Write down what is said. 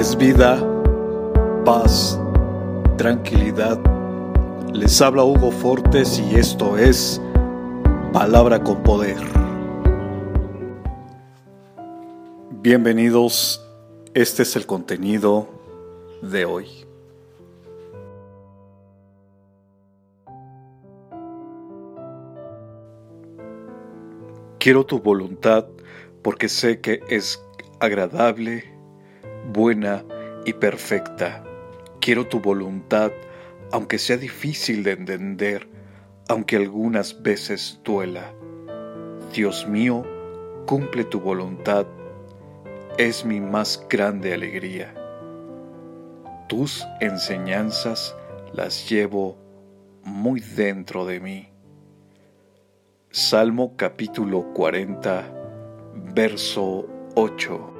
es vida, paz, tranquilidad. Les habla Hugo Fortes y esto es Palabra con Poder. Bienvenidos, este es el contenido de hoy. Quiero tu voluntad porque sé que es agradable, buena y perfecta. Quiero tu voluntad, aunque sea difícil de entender, aunque algunas veces duela. Dios mío, cumple tu voluntad, es mi más grande alegría. Tus enseñanzas las llevo muy dentro de mí. Salmo capítulo 40, verso 8.